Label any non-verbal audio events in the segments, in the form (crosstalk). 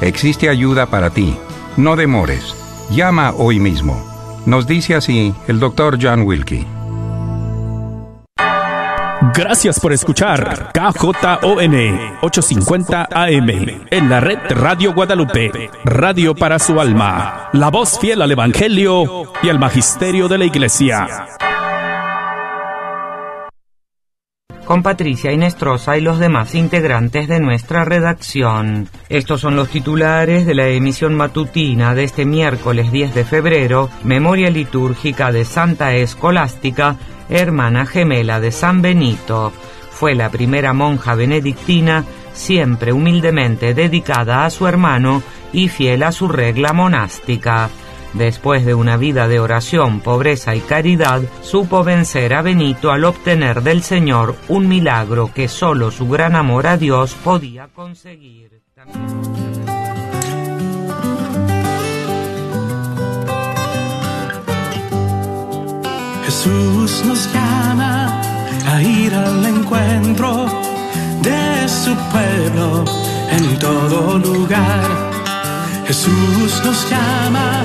Existe ayuda para ti. No demores. Llama hoy mismo. Nos dice así el doctor John Wilkie. Gracias por escuchar KJON 850 AM en la red Radio Guadalupe, radio para su alma, la voz fiel al Evangelio y al Magisterio de la Iglesia. Con Patricia Inestrosa y los demás integrantes de nuestra redacción. Estos son los titulares de la emisión matutina de este miércoles 10 de febrero, memoria litúrgica de Santa Escolástica, hermana gemela de San Benito. Fue la primera monja benedictina, siempre humildemente dedicada a su hermano y fiel a su regla monástica. Después de una vida de oración, pobreza y caridad, supo vencer a Benito al obtener del Señor un milagro que solo su gran amor a Dios podía conseguir. Jesús nos llama a ir al encuentro de su pueblo en todo lugar. Jesús nos llama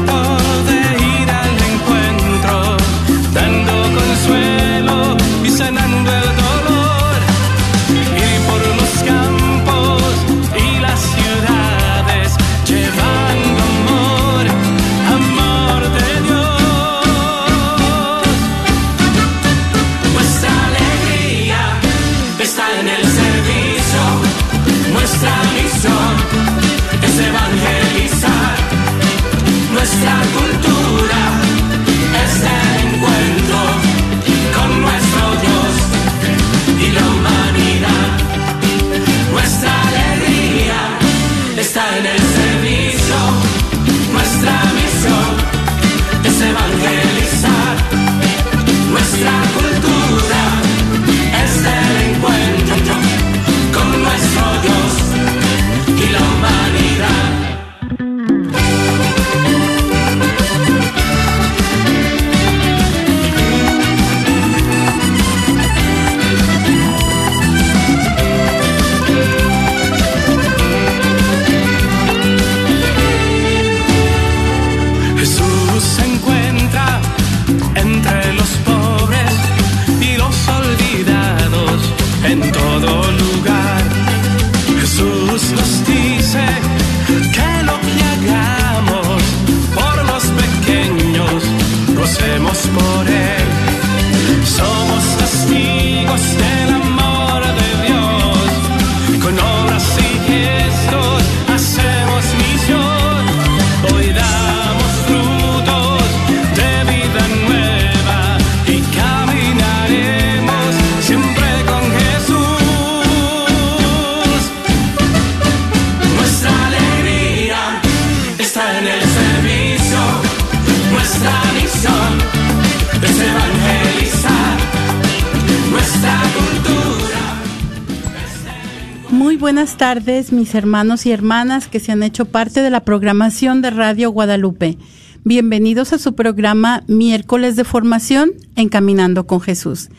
tardes, mis hermanos y hermanas que se han hecho parte de la programación de Radio Guadalupe. Bienvenidos a su programa Miércoles de Formación Encaminando con Jesús.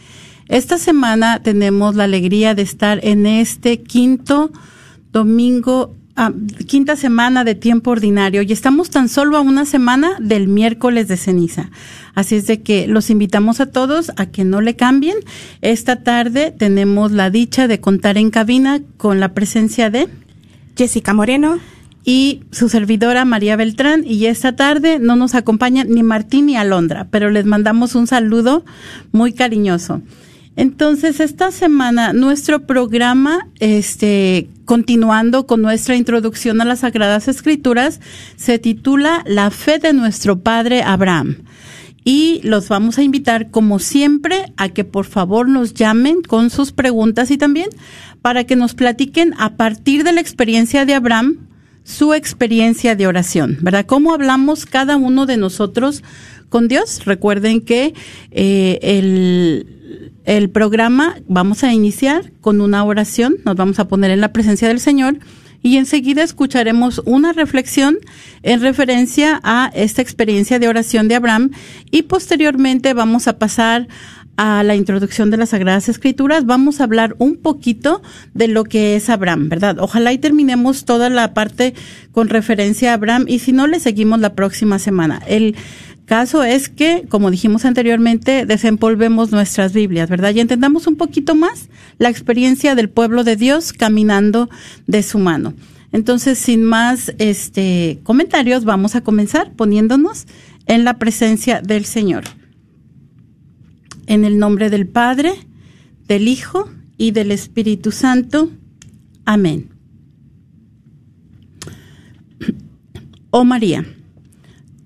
Esta semana tenemos la alegría de estar en este quinto domingo, ah, quinta semana de tiempo ordinario y estamos tan solo a una semana del miércoles de ceniza. Así es de que los invitamos a todos a que no le cambien. Esta tarde tenemos la dicha de contar en cabina con la presencia de Jessica Moreno. y su servidora María Beltrán. Y esta tarde no nos acompañan ni Martín ni Alondra, pero les mandamos un saludo muy cariñoso. Entonces, esta semana nuestro programa, este, continuando con nuestra introducción a las Sagradas Escrituras, se titula La fe de nuestro padre Abraham. Y los vamos a invitar, como siempre, a que por favor nos llamen con sus preguntas y también para que nos platiquen a partir de la experiencia de Abraham, su experiencia de oración, ¿verdad? ¿Cómo hablamos cada uno de nosotros con Dios? Recuerden que eh, el, el programa vamos a iniciar con una oración, nos vamos a poner en la presencia del Señor y enseguida escucharemos una reflexión en referencia a esta experiencia de oración de Abraham y posteriormente vamos a pasar a la introducción de las Sagradas Escrituras, vamos a hablar un poquito de lo que es Abraham, ¿verdad? Ojalá y terminemos toda la parte con referencia a Abraham y si no, le seguimos la próxima semana. El caso es que, como dijimos anteriormente, desempolvemos nuestras Biblias, ¿verdad? Y entendamos un poquito más la experiencia del pueblo de Dios caminando de su mano. Entonces, sin más este comentarios, vamos a comenzar poniéndonos en la presencia del Señor. En el nombre del Padre, del Hijo y del Espíritu Santo. Amén. (clears throat) Oh María,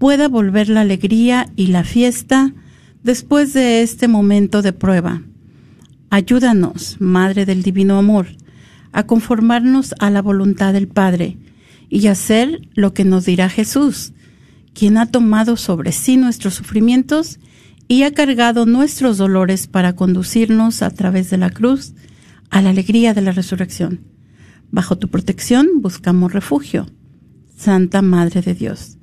pueda volver la alegría y la fiesta después de este momento de prueba. Ayúdanos, Madre del Divino Amor, a conformarnos a la voluntad del Padre y hacer lo que nos dirá Jesús, quien ha tomado sobre sí nuestros sufrimientos y ha cargado nuestros dolores para conducirnos a través de la cruz a la alegría de la resurrección. Bajo tu protección buscamos refugio. Santa Madre de Dios,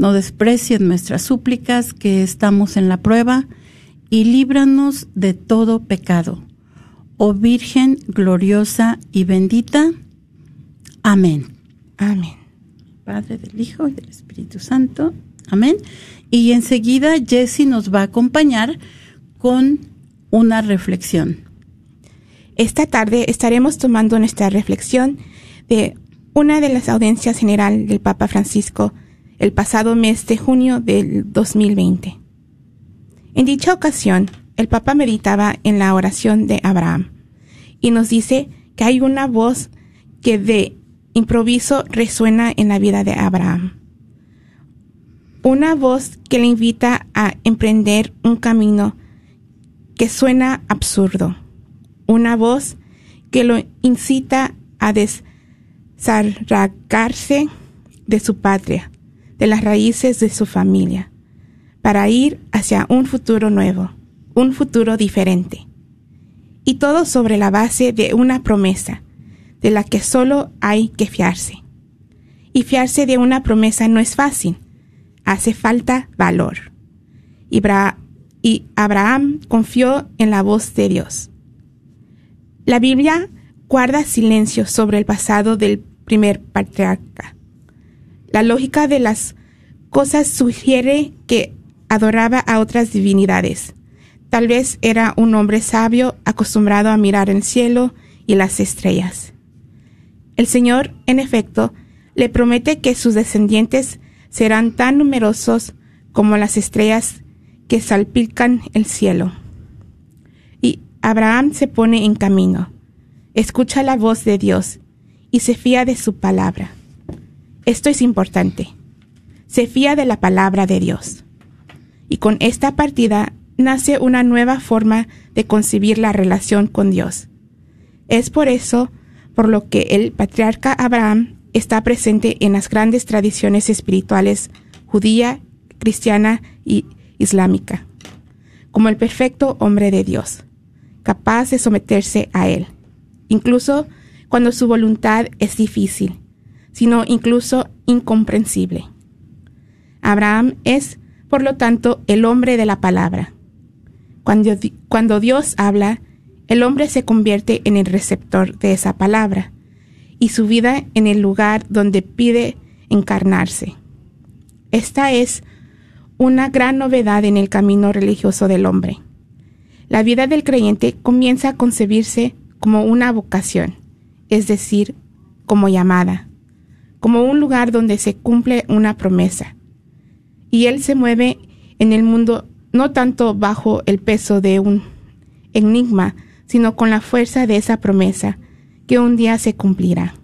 no desprecies nuestras súplicas que estamos en la prueba y líbranos de todo pecado. Oh Virgen gloriosa y bendita. Amén. Amén. Padre del Hijo y del Espíritu Santo. Amén. Y enseguida Jesse nos va a acompañar con una reflexión. Esta tarde estaremos tomando nuestra reflexión de una de las audiencias general del Papa Francisco el pasado mes de junio del 2020. En dicha ocasión, el Papa meditaba en la oración de Abraham y nos dice que hay una voz que de improviso resuena en la vida de Abraham. Una voz que le invita a emprender un camino que suena absurdo, una voz que lo incita a desarraigarse de su patria, de las raíces de su familia, para ir hacia un futuro nuevo, un futuro diferente. Y todo sobre la base de una promesa, de la que solo hay que fiarse. Y fiarse de una promesa no es fácil, hace falta valor. Y Abraham confió en la voz de Dios. La Biblia guarda silencio sobre el pasado del primer patriarca. La lógica de las cosas sugiere que adoraba a otras divinidades. Tal vez era un hombre sabio acostumbrado a mirar el cielo y las estrellas. El Señor, en efecto, le promete que sus descendientes serán tan numerosos como las estrellas que salpican el cielo. Y Abraham se pone en camino, escucha la voz de Dios y se fía de su palabra. Esto es importante. Se fía de la palabra de Dios. Y con esta partida nace una nueva forma de concebir la relación con Dios. Es por eso por lo que el patriarca Abraham está presente en las grandes tradiciones espirituales judía, cristiana y islámica, como el perfecto hombre de Dios, capaz de someterse a Él, incluso cuando su voluntad es difícil, sino incluso incomprensible. Abraham es, por lo tanto, el hombre de la palabra. Cuando, cuando Dios habla, el hombre se convierte en el receptor de esa palabra y su vida en el lugar donde pide encarnarse. Esta es una gran novedad en el camino religioso del hombre. La vida del creyente comienza a concebirse como una vocación, es decir, como llamada, como un lugar donde se cumple una promesa. Y él se mueve en el mundo no tanto bajo el peso de un enigma, sino con la fuerza de esa promesa que un día se cumplirá.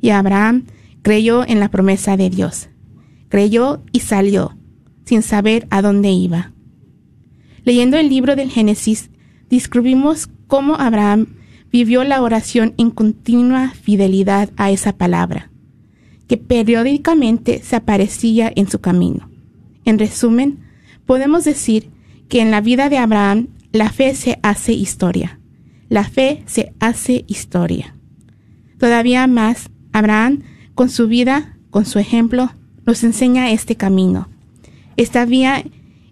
Y Abraham creyó en la promesa de Dios. Creyó y salió, sin saber a dónde iba. Leyendo el libro del Génesis, descubrimos cómo Abraham vivió la oración en continua fidelidad a esa palabra, que periódicamente se aparecía en su camino. En resumen, podemos decir que en la vida de Abraham la fe se hace historia. La fe se hace historia. Todavía más, Abraham, con su vida, con su ejemplo, nos enseña este camino, esta vía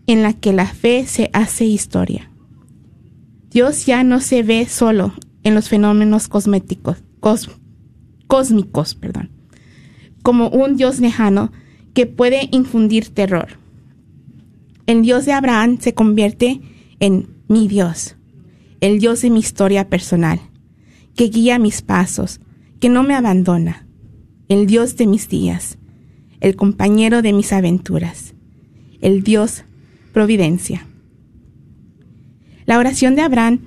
en la que la fe se hace historia. Dios ya no se ve solo en los fenómenos cosméticos, cósmicos, perdón, como un Dios lejano que puede infundir terror. El Dios de Abraham se convierte en mi Dios, el Dios de mi historia personal, que guía mis pasos, que no me abandona, el Dios de mis días, el compañero de mis aventuras, el Dios providencia. La oración de Abraham,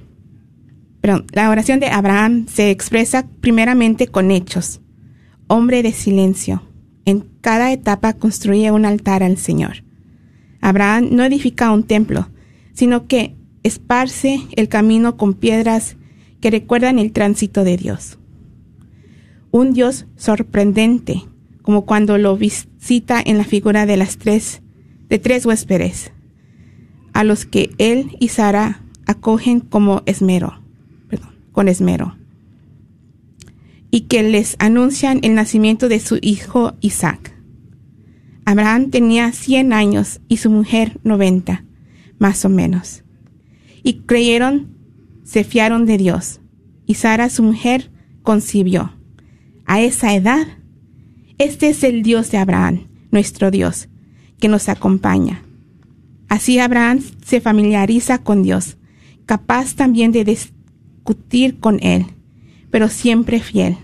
la oración de Abraham se expresa primeramente con hechos. Hombre de silencio. En cada etapa construye un altar al Señor. Abraham no edifica un templo, sino que esparce el camino con piedras que recuerdan el tránsito de Dios. Un Dios sorprendente, como cuando lo visita en la figura de las tres, de tres huéspedes, a los que él y Sara acogen como esmero, perdón, con esmero, y que les anuncian el nacimiento de su hijo Isaac. Abraham tenía 100 años y su mujer 90, más o menos. Y creyeron, se fiaron de Dios. Y Sara, su mujer, concibió. A esa edad, este es el Dios de Abraham, nuestro Dios, que nos acompaña. Así Abraham se familiariza con Dios, capaz también de discutir con Él, pero siempre fiel.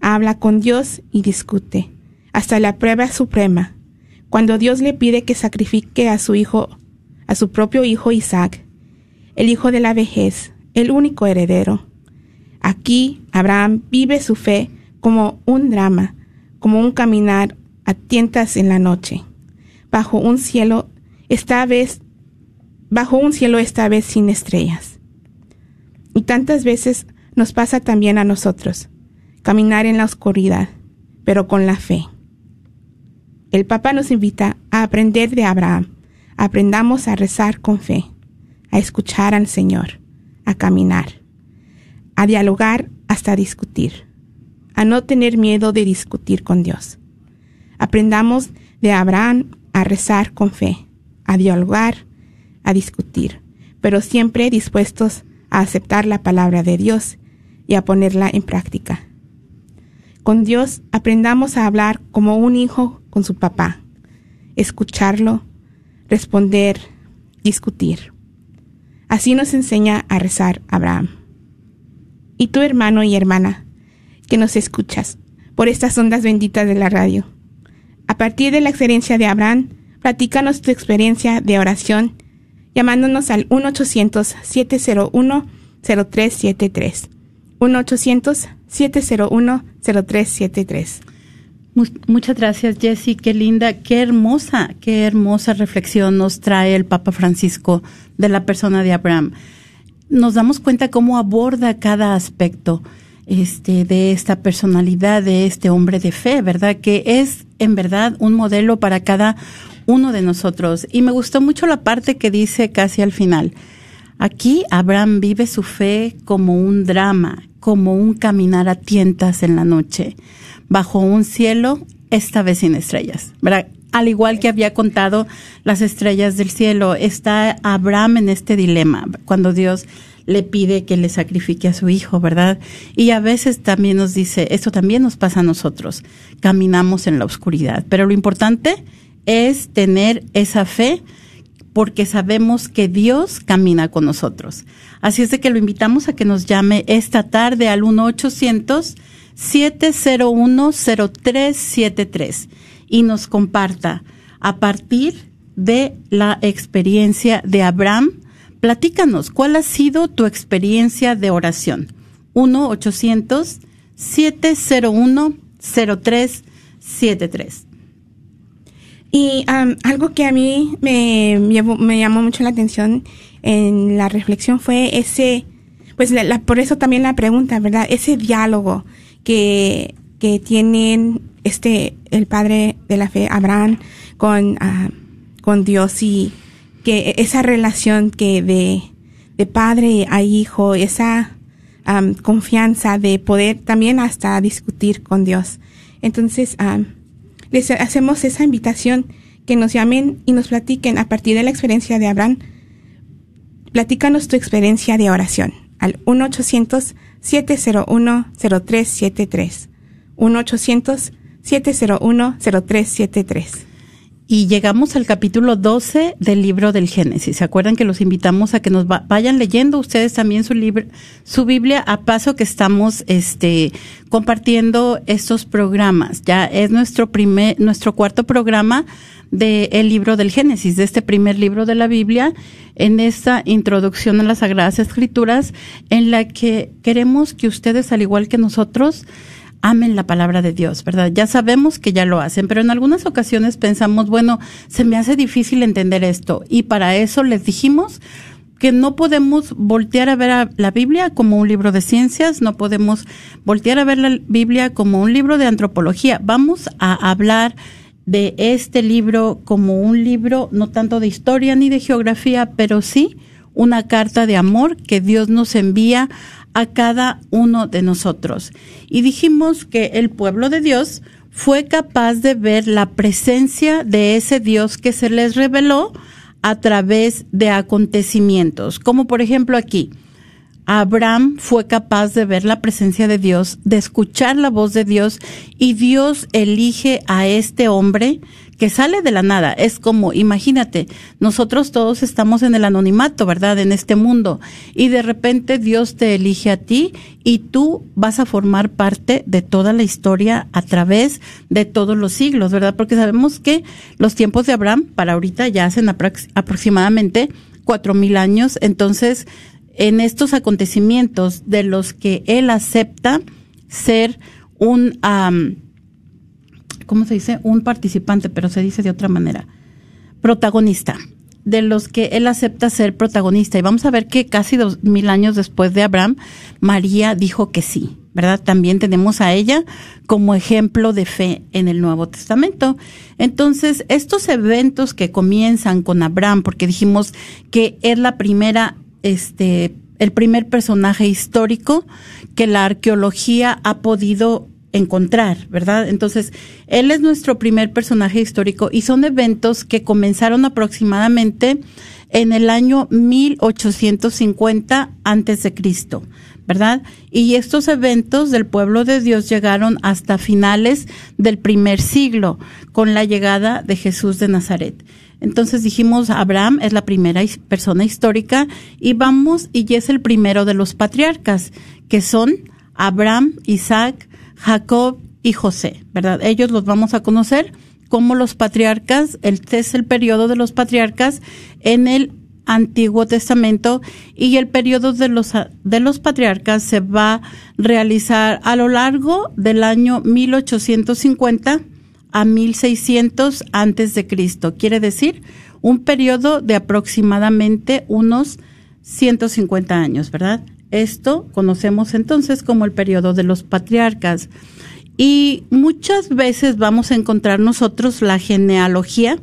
Habla con Dios y discute hasta la prueba suprema, cuando Dios le pide que sacrifique a su hijo, a su propio hijo Isaac, el hijo de la vejez, el único heredero. Aquí Abraham vive su fe como un drama, como un caminar a tientas en la noche, bajo un cielo esta vez bajo un cielo esta vez sin estrellas. Y tantas veces nos pasa también a nosotros, caminar en la oscuridad, pero con la fe. El Papa nos invita a aprender de Abraham. Aprendamos a rezar con fe, a escuchar al Señor, a caminar, a dialogar hasta discutir, a no tener miedo de discutir con Dios. Aprendamos de Abraham a rezar con fe, a dialogar, a discutir, pero siempre dispuestos a aceptar la palabra de Dios y a ponerla en práctica. Con Dios aprendamos a hablar como un hijo con su papá, escucharlo, responder, discutir. Así nos enseña a rezar Abraham. Y tu hermano y hermana, que nos escuchas por estas ondas benditas de la radio. A partir de la experiencia de Abraham, platícanos tu experiencia de oración llamándonos al 1-800-701-0373. 1-800-701-0373. Muchas gracias, Jessy. Qué linda, qué hermosa, qué hermosa reflexión nos trae el Papa Francisco de la persona de Abraham. Nos damos cuenta cómo aborda cada aspecto este, de esta personalidad, de este hombre de fe, ¿verdad? Que es en verdad un modelo para cada uno de nosotros. Y me gustó mucho la parte que dice casi al final. Aquí Abraham vive su fe como un drama, como un caminar a tientas en la noche, bajo un cielo, esta vez sin estrellas. ¿verdad? Al igual que había contado las estrellas del cielo, está Abraham en este dilema, cuando Dios le pide que le sacrifique a su hijo, ¿verdad? Y a veces también nos dice, esto también nos pasa a nosotros, caminamos en la oscuridad, pero lo importante es tener esa fe porque sabemos que Dios camina con nosotros. Así es de que lo invitamos a que nos llame esta tarde al 1-800-701-0373 y nos comparta a partir de la experiencia de Abraham. Platícanos, ¿cuál ha sido tu experiencia de oración? 1-800-701-0373. 0373. Y um, algo que a mí me, me llamó mucho la atención en la reflexión fue ese, pues la, por eso también la pregunta, ¿verdad? Ese diálogo que, que tienen este, el padre de la fe, Abraham, con, uh, con Dios y que esa relación que de, de padre a hijo, esa confianza de poder también hasta discutir con Dios. Entonces, um, les hacemos esa invitación que nos llamen y nos platiquen a partir de la experiencia de Abraham. Platícanos tu experiencia de oración al 1-800-701-0373. 1-800-701-0373 y llegamos al capítulo 12 del libro del Génesis. ¿Se acuerdan que los invitamos a que nos vayan leyendo ustedes también su libro, su Biblia a paso que estamos este compartiendo estos programas? Ya es nuestro primer nuestro cuarto programa del libro del Génesis, de este primer libro de la Biblia, en esta introducción a las Sagradas Escrituras, en la que queremos que ustedes, al igual que nosotros, amen la palabra de Dios, ¿verdad? Ya sabemos que ya lo hacen, pero en algunas ocasiones pensamos, bueno, se me hace difícil entender esto. Y para eso les dijimos que no podemos voltear a ver a la Biblia como un libro de ciencias, no podemos voltear a ver la Biblia como un libro de antropología. Vamos a hablar de este libro como un libro no tanto de historia ni de geografía, pero sí una carta de amor que Dios nos envía a cada uno de nosotros. Y dijimos que el pueblo de Dios fue capaz de ver la presencia de ese Dios que se les reveló a través de acontecimientos, como por ejemplo aquí. Abraham fue capaz de ver la presencia de Dios, de escuchar la voz de Dios y Dios elige a este hombre que sale de la nada. Es como, imagínate, nosotros todos estamos en el anonimato, ¿verdad? En este mundo. Y de repente Dios te elige a ti y tú vas a formar parte de toda la historia a través de todos los siglos, ¿verdad? Porque sabemos que los tiempos de Abraham para ahorita ya hacen aproximadamente cuatro mil años. Entonces, en estos acontecimientos de los que él acepta ser un... ¿cómo se dice? Un participante, pero se dice de otra manera. Protagonista, de los que él acepta ser protagonista. Y vamos a ver que casi dos mil años después de Abraham, María dijo que sí, ¿verdad? También tenemos a ella como ejemplo de fe en el Nuevo Testamento. Entonces, estos eventos que comienzan con Abraham, porque dijimos que es la primera, este, el primer personaje histórico que la arqueología ha podido encontrar, ¿verdad? Entonces, él es nuestro primer personaje histórico y son eventos que comenzaron aproximadamente en el año 1850 antes de Cristo, ¿verdad? Y estos eventos del pueblo de Dios llegaron hasta finales del primer siglo con la llegada de Jesús de Nazaret. Entonces dijimos, Abraham es la primera persona histórica y vamos, y es el primero de los patriarcas, que son Abraham, Isaac, Jacob y José, ¿verdad? Ellos los vamos a conocer como los patriarcas, este es el periodo de los patriarcas en el Antiguo Testamento y el periodo de los, de los patriarcas se va a realizar a lo largo del año 1850 a 1600 antes de Cristo. Quiere decir un periodo de aproximadamente unos 150 años, ¿verdad? Esto conocemos entonces como el periodo de los patriarcas. Y muchas veces vamos a encontrar nosotros la genealogía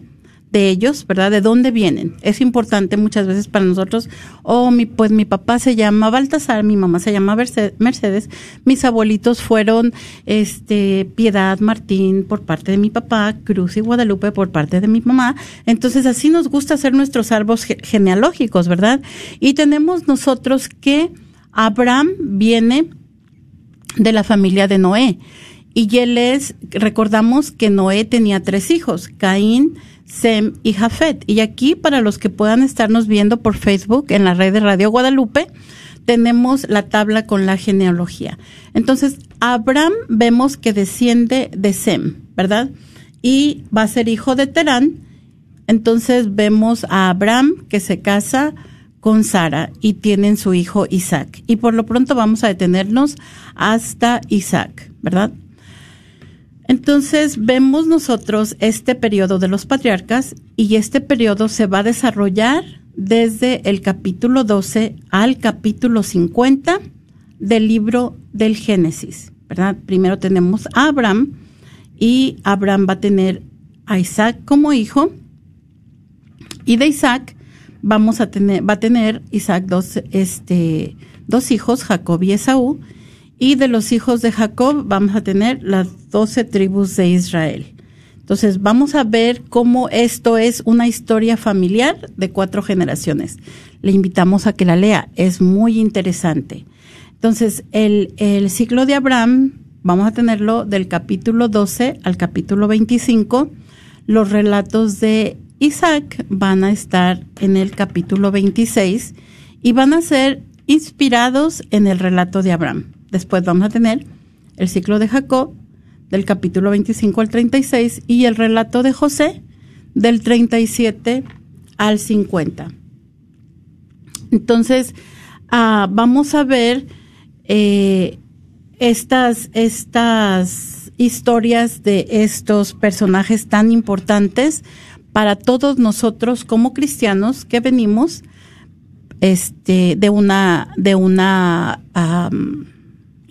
de ellos, ¿verdad? De dónde vienen. Es importante muchas veces para nosotros. Oh, mi, pues mi papá se llama Baltasar, mi mamá se llama Mercedes, mis abuelitos fueron, este, Piedad Martín por parte de mi papá, Cruz y Guadalupe por parte de mi mamá. Entonces así nos gusta hacer nuestros árboles genealógicos, ¿verdad? Y tenemos nosotros que Abraham viene de la familia de Noé. Y él es, recordamos que Noé tenía tres hijos, Caín, Sem y Jafet. Y aquí, para los que puedan estarnos viendo por Facebook en la red de Radio Guadalupe, tenemos la tabla con la genealogía. Entonces, Abraham vemos que desciende de Sem, ¿verdad? Y va a ser hijo de Terán. Entonces vemos a Abraham que se casa con Sara y tienen su hijo Isaac. Y por lo pronto vamos a detenernos hasta Isaac, ¿verdad? Entonces vemos nosotros este periodo de los patriarcas y este periodo se va a desarrollar desde el capítulo 12 al capítulo 50 del libro del Génesis, ¿verdad? Primero tenemos a Abraham y Abraham va a tener a Isaac como hijo y de Isaac vamos a tener va a tener Isaac dos este dos hijos, Jacob y Esaú, y de los hijos de Jacob vamos a tener las doce tribus de Israel. Entonces vamos a ver cómo esto es una historia familiar de cuatro generaciones. Le invitamos a que la lea, es muy interesante. Entonces el, el ciclo de Abraham vamos a tenerlo del capítulo 12 al capítulo 25. Los relatos de Isaac van a estar en el capítulo 26 y van a ser inspirados en el relato de Abraham. Después vamos a tener el ciclo de Jacob del capítulo 25 al 36 y el relato de José del 37 al 50. Entonces, ah, vamos a ver eh, estas, estas historias de estos personajes tan importantes para todos nosotros como cristianos que venimos este, de una, de una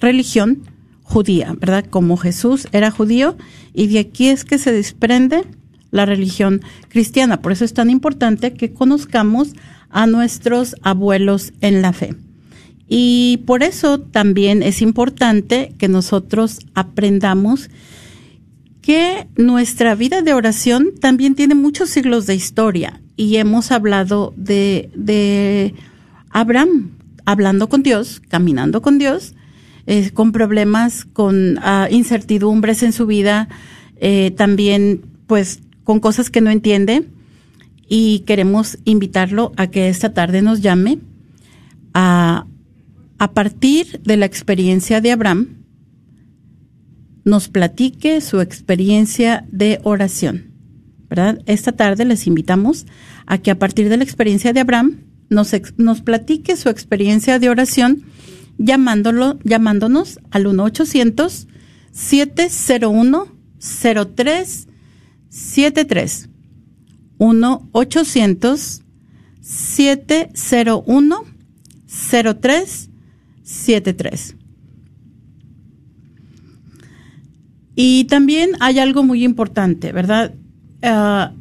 religión judía, ¿verdad? Como Jesús era judío y de aquí es que se desprende la religión cristiana. Por eso es tan importante que conozcamos a nuestros abuelos en la fe. Y por eso también es importante que nosotros aprendamos que nuestra vida de oración también tiene muchos siglos de historia y hemos hablado de, Abraham hablando con Dios, caminando con Dios, eh, con problemas, con ah, incertidumbres en su vida, eh, también pues con cosas que no entiende y queremos invitarlo a que esta tarde nos llame a, a partir de la experiencia de Abraham, nos platique su experiencia de oración. ¿verdad? Esta tarde les invitamos a que a partir de la experiencia de Abraham nos, nos platique su experiencia de oración llamándolo, llamándonos al 1-800-701-0373. 1-800-701-0373. Y también hay algo muy importante, ¿verdad? Ah,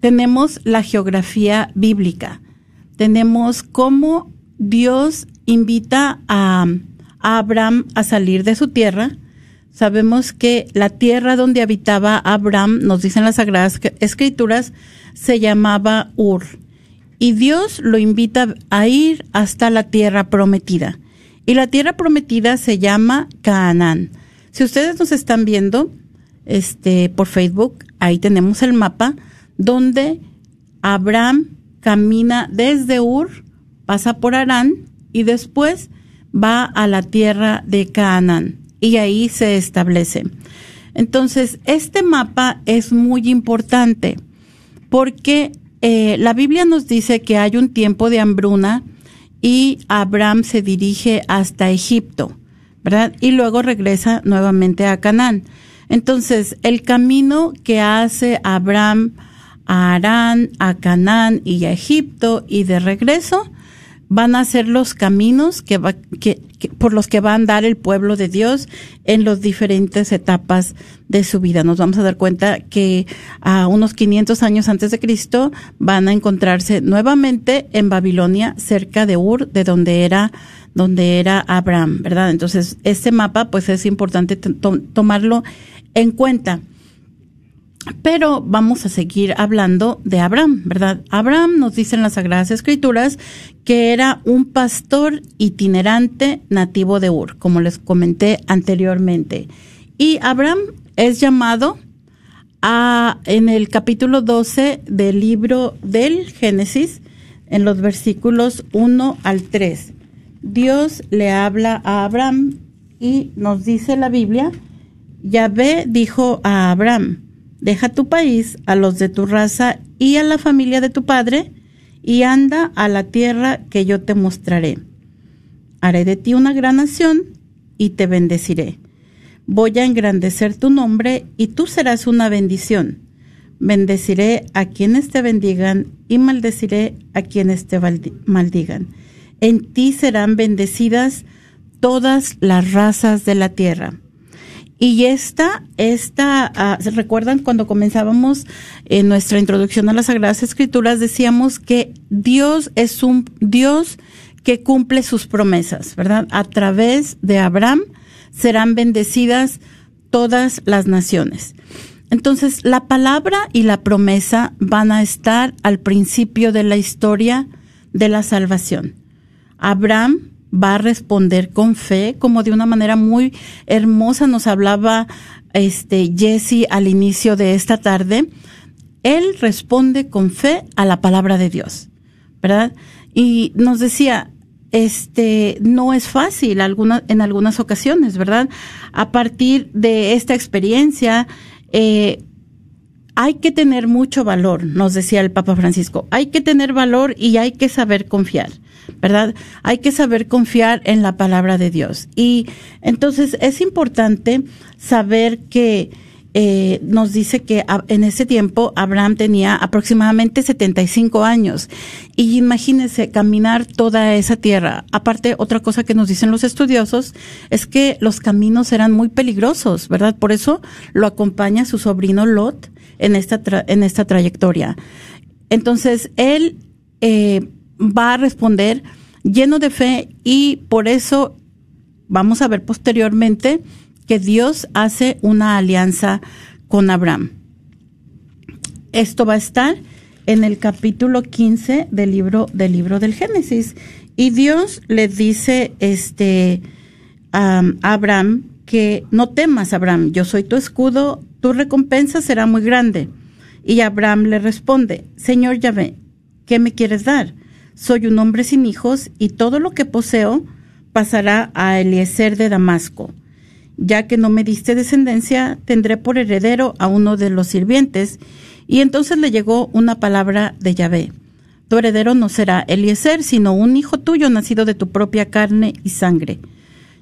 tenemos la geografía bíblica, tenemos cómo Dios invita a, Abraham a salir de su tierra. Sabemos que la tierra donde habitaba Abraham, nos dicen las Sagradas Escrituras, se llamaba Ur. Y Dios lo invita a ir hasta la tierra prometida. Y la tierra prometida se llama Canaán. Si ustedes nos están viendo este, por Facebook, ahí tenemos el mapa donde Abraham camina desde Ur, pasa por Arán y después va a la tierra de Canaán y ahí se establece. Entonces, este mapa es muy importante porque eh, la Biblia nos dice que hay un tiempo de hambruna y Abraham se dirige hasta Egipto. ¿verdad? Y luego regresa nuevamente a Canaán. Entonces, el camino que hace Abraham a Arán, a Canaán y a Egipto y de regreso van a ser los caminos que, va, que, por los que va a andar el pueblo de Dios en las diferentes etapas de su vida. Nos vamos a dar cuenta que a unos 500 años antes de Cristo van a encontrarse nuevamente en Babilonia, cerca de Ur, de donde era donde era Abraham, ¿verdad? Entonces, este mapa, pues es importante tomarlo en cuenta. Pero vamos a seguir hablando de Abraham, ¿verdad? Abraham nos dice en las Sagradas Escrituras que era un pastor itinerante nativo de Ur, como les comenté anteriormente. Y Abraham es llamado a, en el capítulo 12 del libro del Génesis, en los versículos 1 al 3. Dios le habla a Abraham y nos dice la Biblia, Yahvé dijo a Abraham, deja tu país, a los de tu raza y a la familia de tu padre, y anda a la tierra que yo te mostraré. Haré de ti una gran nación y te bendeciré. voy a engrandecer tu nombre y tú serás una bendición. Bendeciré a quienes te bendigan y maldeciré a quienes te maldigan. En ti serán bendecidas todas las razas de la tierra. Y esta, esta, ah, ¿se recuerdan cuando comenzábamos en nuestra introducción a las Sagradas Escrituras? Decíamos que Dios es un Dios que cumple sus promesas, ¿verdad? A través de Abraham serán bendecidas todas las naciones. Entonces, la palabra y la promesa van a estar al principio de la historia de la salvación. Abraham va a responder con fe, como de una manera muy hermosa nos hablaba este Jesse al inicio de esta tarde. Él responde con fe a la palabra de Dios, ¿verdad? Y nos decía, este no es fácil alguna, en algunas ocasiones, ¿verdad? A partir de esta experiencia, eh, hay que tener mucho valor, nos decía el Papa Francisco. Hay que tener valor y hay que saber confiar, ¿verdad? Hay que saber confiar en la palabra de Dios. Y entonces es importante saber que eh, nos dice que en ese tiempo Abraham tenía aproximadamente 75 años. Y imagínense caminar toda esa tierra. Aparte, otra cosa que nos dicen los estudiosos es que los caminos eran muy peligrosos, ¿verdad? Por eso lo acompaña su sobrino Lot en esta, en esta trayectoria. Entonces, él eh, va a responder lleno de fe y por eso vamos a ver posteriormente que Dios hace una alianza con Abraham. Esto va a estar en el capítulo 15 del libro del libro del Génesis y Dios le dice este a Abraham que no temas, Abraham, yo soy tu escudo, tu recompensa será muy grande. Y Abraham le responde, Señor Yahvé, ¿qué me quieres dar? Soy un hombre sin hijos y todo lo que poseo pasará a Eliezer de Damasco ya que no me diste descendencia, tendré por heredero a uno de los sirvientes. Y entonces le llegó una palabra de Yahvé. Tu heredero no será Eliezer, sino un hijo tuyo nacido de tu propia carne y sangre.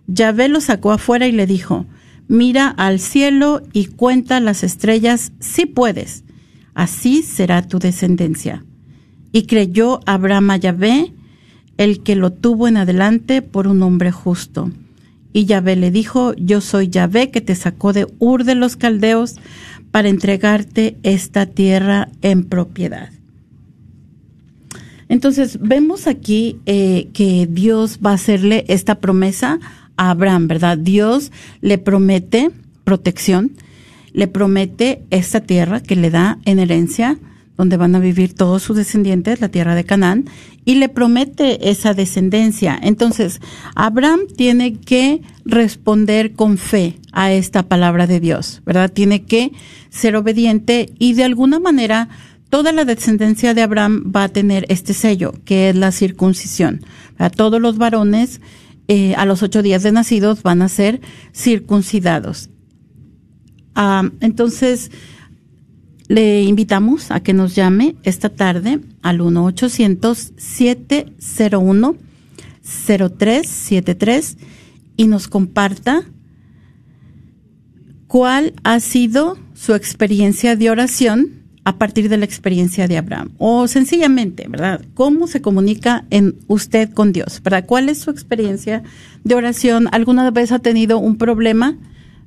Yahvé lo sacó afuera y le dijo, mira al cielo y cuenta las estrellas si puedes. Así será tu descendencia. Y creyó Abraham a Yahvé, el que lo tuvo en adelante por un hombre justo. Y Yahvé le dijo, yo soy Yahvé que te sacó de Ur de los Caldeos para entregarte esta tierra en propiedad. Entonces vemos aquí eh, que Dios va a hacerle esta promesa a Abraham, ¿verdad? Dios le promete protección, le promete esta tierra que le da en herencia, donde van a vivir todos sus descendientes, la tierra de Canaán, y le promete esa descendencia. Entonces, Abraham tiene que responder con fe a esta palabra de Dios, ¿verdad? Tiene que ser obediente y de alguna manera toda la descendencia de Abraham va a tener este sello, que es la circuncisión. A todos los varones eh, a los ocho días de nacidos van a ser circuncidados. Ah, entonces, le invitamos a que nos llame esta tarde al 1-800-701-0373 y nos comparta cuál ha sido su experiencia de oración a partir de la experiencia de Abraham. O sencillamente, ¿verdad? ¿Cómo se comunica en usted con Dios? ¿Verdad? ¿Cuál es su experiencia de oración? ¿Alguna vez ha tenido un problema?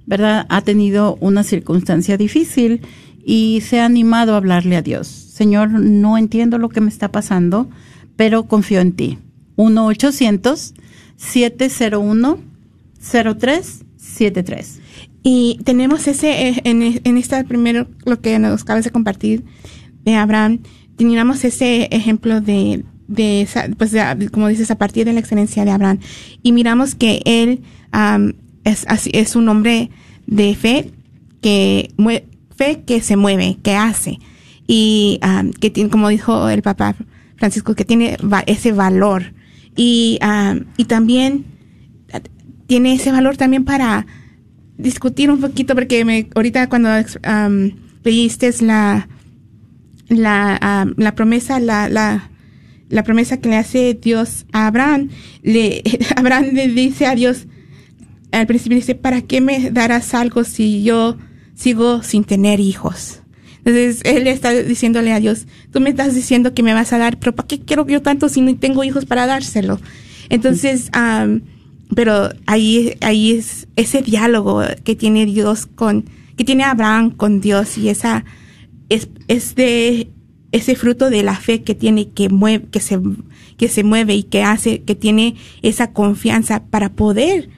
¿Verdad? ¿Ha tenido una circunstancia difícil? Y se ha animado a hablarle a Dios. Señor, no entiendo lo que me está pasando, pero confío en ti. 1-800-701-0373. Y tenemos ese, eh, en, en esta primero, lo que nos acabas de compartir de Abraham, teníamos ese ejemplo de, de pues como dices, a partir de la excelencia de Abraham. Y miramos que él es, es un hombre de fe que fe que se mueve, que hace. Y um, que tiene, como dijo el Papa Francisco, que tiene ese valor. Y, um, y también tiene ese valor también para discutir un poquito porque me, ahorita cuando um, leíste la la, la promesa la, la la promesa que le hace Dios a Abraham le (laughs) Abraham le dice a Dios al principio dice, ¿para qué me darás algo si yo sigo sin tener hijos? Entonces él está diciéndole a Dios, tú me estás diciendo que me vas a dar, pero ¿para qué quiero yo tanto si no tengo hijos para dárselo? Entonces, pero ahí, ahí es ese diálogo que tiene Dios con, que tiene Abraham con Dios y esa, es, es de ese fruto de la fe que tiene, que mueve, que se, que se mueve y que hace, que tiene esa confianza para poder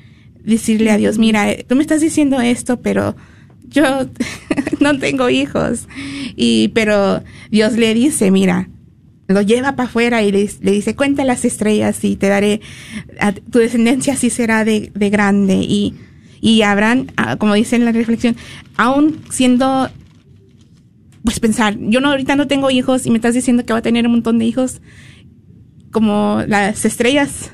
decirle a Dios, mira, tú me estás diciendo esto, pero yo (laughs) no tengo hijos. Y, pero Dios le dice, mira, lo lleva para afuera y le, dice, cuenta las estrellas y te daré, tu descendencia así será de, de grande. Y, y Abraham, ah, como dice en la reflexión, aún siendo, pues pensar, yo no, ahorita no tengo hijos y me estás diciendo que va a tener un montón de hijos, como las estrellas,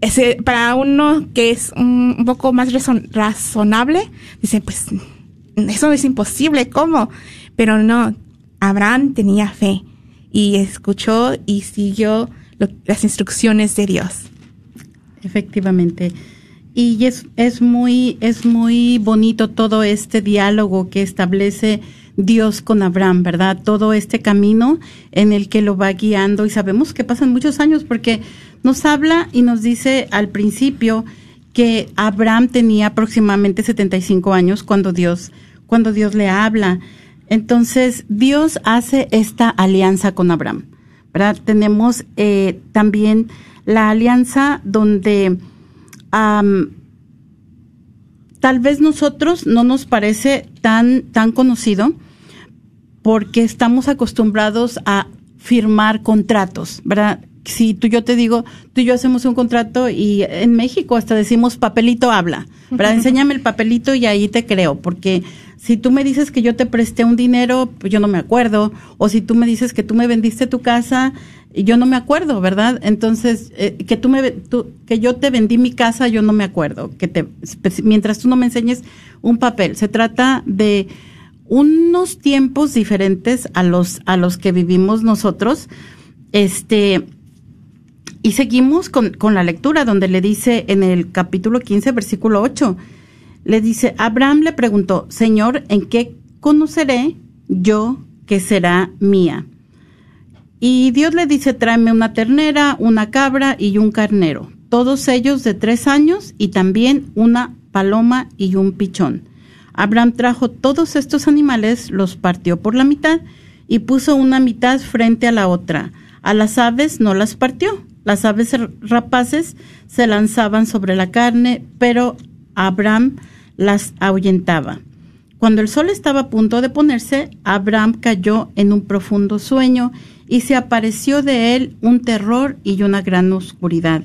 ese, para uno que es un, poco más razonable, dice, pues eso es imposible, ¿cómo? Pero no, Abraham tenía fe y escuchó y siguió las instrucciones de Dios. Efectivamente. Y es, es, muy, es muy bonito todo este diálogo que establece Dios con Abraham, ¿verdad? Todo este camino en el que lo va guiando y sabemos que pasan muchos años porque nos habla y nos dice al principio que Abraham tenía aproximadamente 75 años cuando Dios, cuando Dios le habla. Entonces, Dios hace esta alianza con Abraham. ¿verdad? Tenemos eh, también la alianza donde tal vez nosotros no nos parece tan, tan conocido porque estamos acostumbrados a firmar contratos, ¿verdad? Si tú yo te digo, tú y yo hacemos un contrato y en México hasta decimos papelito habla, ¿verdad? (laughs) Enséñame el papelito y ahí te creo, porque si tú me dices que yo te presté un dinero, pues yo no me acuerdo, o si tú me dices que tú me vendiste tu casa, yo no me acuerdo, ¿verdad? Entonces, eh, que tú me tú, que yo te vendí mi casa, yo no me acuerdo, que te mientras tú no me enseñes un papel, se trata de unos tiempos diferentes a los a los que vivimos nosotros. Este, y seguimos con, con, la lectura donde le dice en el capítulo 15, versículo 8, le dice, Abraham le preguntó, Señor, ¿en qué conoceré yo que será mía? Y Dios le dice, tráeme una ternera, una cabra y un carnero, todos ellos de tres años y también una paloma y un pichón. Abraham trajo todos estos animales, los partió por la mitad y puso una mitad frente a la otra. A las aves no las partió las aves rapaces se lanzaban sobre la carne, pero Abraham las ahuyentaba. Cuando el sol estaba a punto de ponerse, Abraham cayó en un profundo sueño y se apareció de él un terror y una gran oscuridad.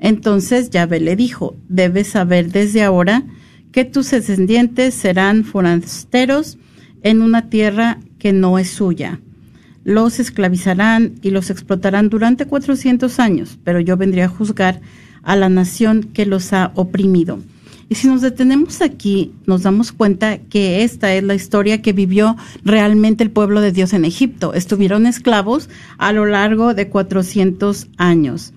Entonces Yahvé le dijo, debes saber desde ahora que tus descendientes serán forasteros en una tierra que no es suya los esclavizarán y los explotarán durante 400 años, pero yo vendré a juzgar a la nación que los ha oprimido. Y si nos detenemos aquí, nos damos cuenta que esta es la historia que vivió realmente el pueblo de Dios en Egipto. Estuvieron esclavos a lo largo de 400 años.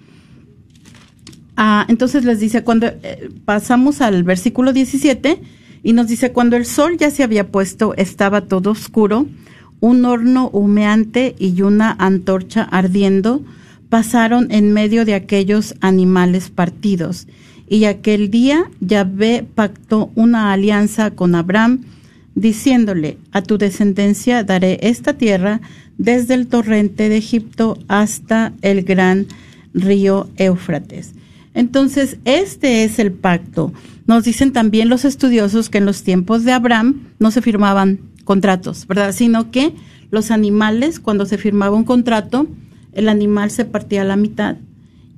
Ah, entonces les dice, cuando eh, pasamos al versículo 17, y nos dice, cuando el sol ya se había puesto, estaba todo oscuro, un horno humeante y una antorcha ardiendo pasaron en medio de aquellos animales partidos. Y aquel día Yahvé pactó una alianza con Abraham, diciéndole, a tu descendencia daré esta tierra desde el torrente de Egipto hasta el gran río Éufrates. Entonces, este es el pacto. Nos dicen también los estudiosos que en los tiempos de Abraham no se firmaban contratos, ¿verdad? Sino que los animales, cuando se firmaba un contrato, el animal se partía a la mitad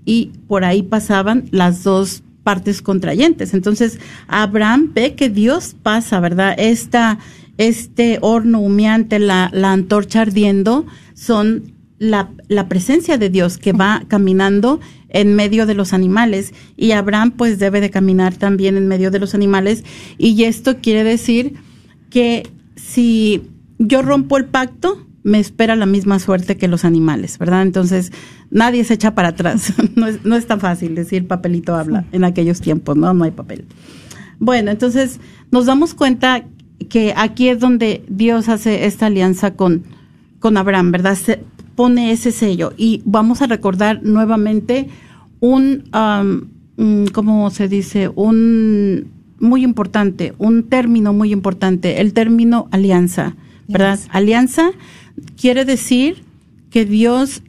y por ahí pasaban las dos partes contrayentes. Entonces, Abraham ve que Dios pasa, ¿verdad? Esta, este horno humeante, la, antorcha ardiendo, son la, la, presencia de Dios que va caminando en medio de los animales y Abraham pues debe de caminar también en medio de los animales y esto quiere decir que si yo rompo el pacto, me espera la misma suerte que los animales, ¿verdad? Entonces, nadie se echa para atrás. (laughs) no, es, no es tan fácil decir papelito habla en aquellos tiempos, ¿no? No hay papel. Bueno, entonces nos damos cuenta que aquí es donde Dios hace esta alianza con, con Abraham, ¿verdad? Se pone ese sello y vamos a recordar nuevamente un, um, ¿cómo se dice? Un muy importante, un término muy importante, el término alianza, ¿verdad? Alianza quiere decir que Dios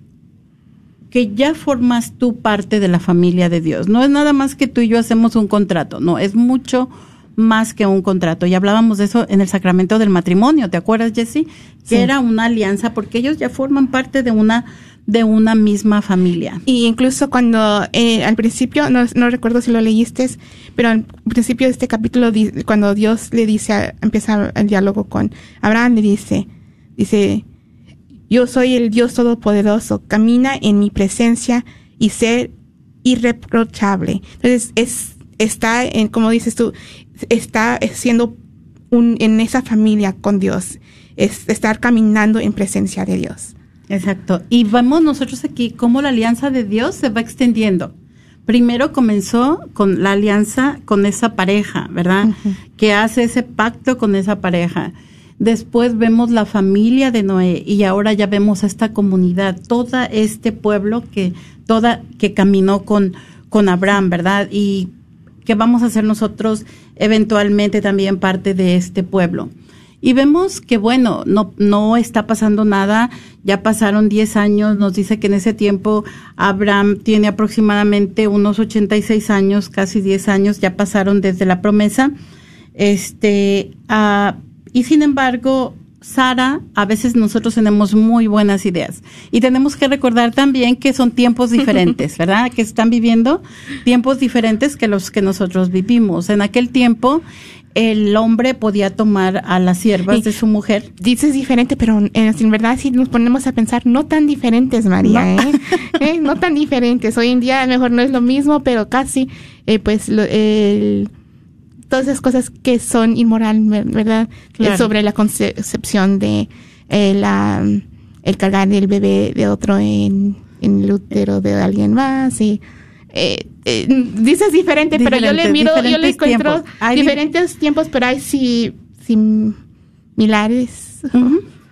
que ya formas tú parte de la familia de Dios. No es nada más que tú y yo hacemos un contrato, no, es mucho más que un contrato. Y hablábamos de eso en el sacramento del matrimonio, ¿te acuerdas, Jesse? Que era una alianza porque ellos ya forman parte de una de una misma familia. Y incluso cuando eh, al principio, no, no, recuerdo si lo leíste, pero al principio de este capítulo, cuando Dios le dice, empieza el diálogo con Abraham, le dice, dice, yo soy el Dios Todopoderoso, camina en mi presencia y ser irreprochable. Entonces, es, está, en, como dices tú, está siendo un, en esa familia con Dios, es estar caminando en presencia de Dios. Exacto. Y vamos nosotros aquí cómo la alianza de Dios se va extendiendo. Primero comenzó con la alianza con esa pareja, ¿verdad? Que hace ese pacto con esa pareja. Después vemos la familia de Noé y ahora ya vemos esta comunidad, todo este pueblo que toda que caminó con con Abraham, ¿verdad? Y que vamos a ser nosotros eventualmente también parte de este pueblo. Y vemos que, bueno, no, no está pasando nada, ya pasaron 10 años, nos dice que en ese tiempo Abraham tiene aproximadamente unos 86 años, casi 10 años, ya pasaron desde la promesa. Este, uh, y sin embargo, Sara, a veces nosotros tenemos muy buenas ideas. Y tenemos que recordar también que son tiempos diferentes, (laughs) ¿verdad? Que están viviendo tiempos diferentes que los que nosotros vivimos. En aquel tiempo, el hombre podía tomar a las siervas de su mujer. Dices diferente, pero en, verdad si nos ponemos a pensar, no tan diferentes, María, ¿eh? (laughs) ¿Eh? No tan diferentes. Hoy en día a lo mejor no es lo mismo, pero casi, eh, pues, lo, el todas esas cosas que son inmoral, ¿verdad? Sobre la concepción de eh, la, el cargar el bebé de otro en, el útero de alguien más y eh, eh, dices diferente, pero yo le miro, yo le encuentro diferentes tiempos, pero hay sí similares.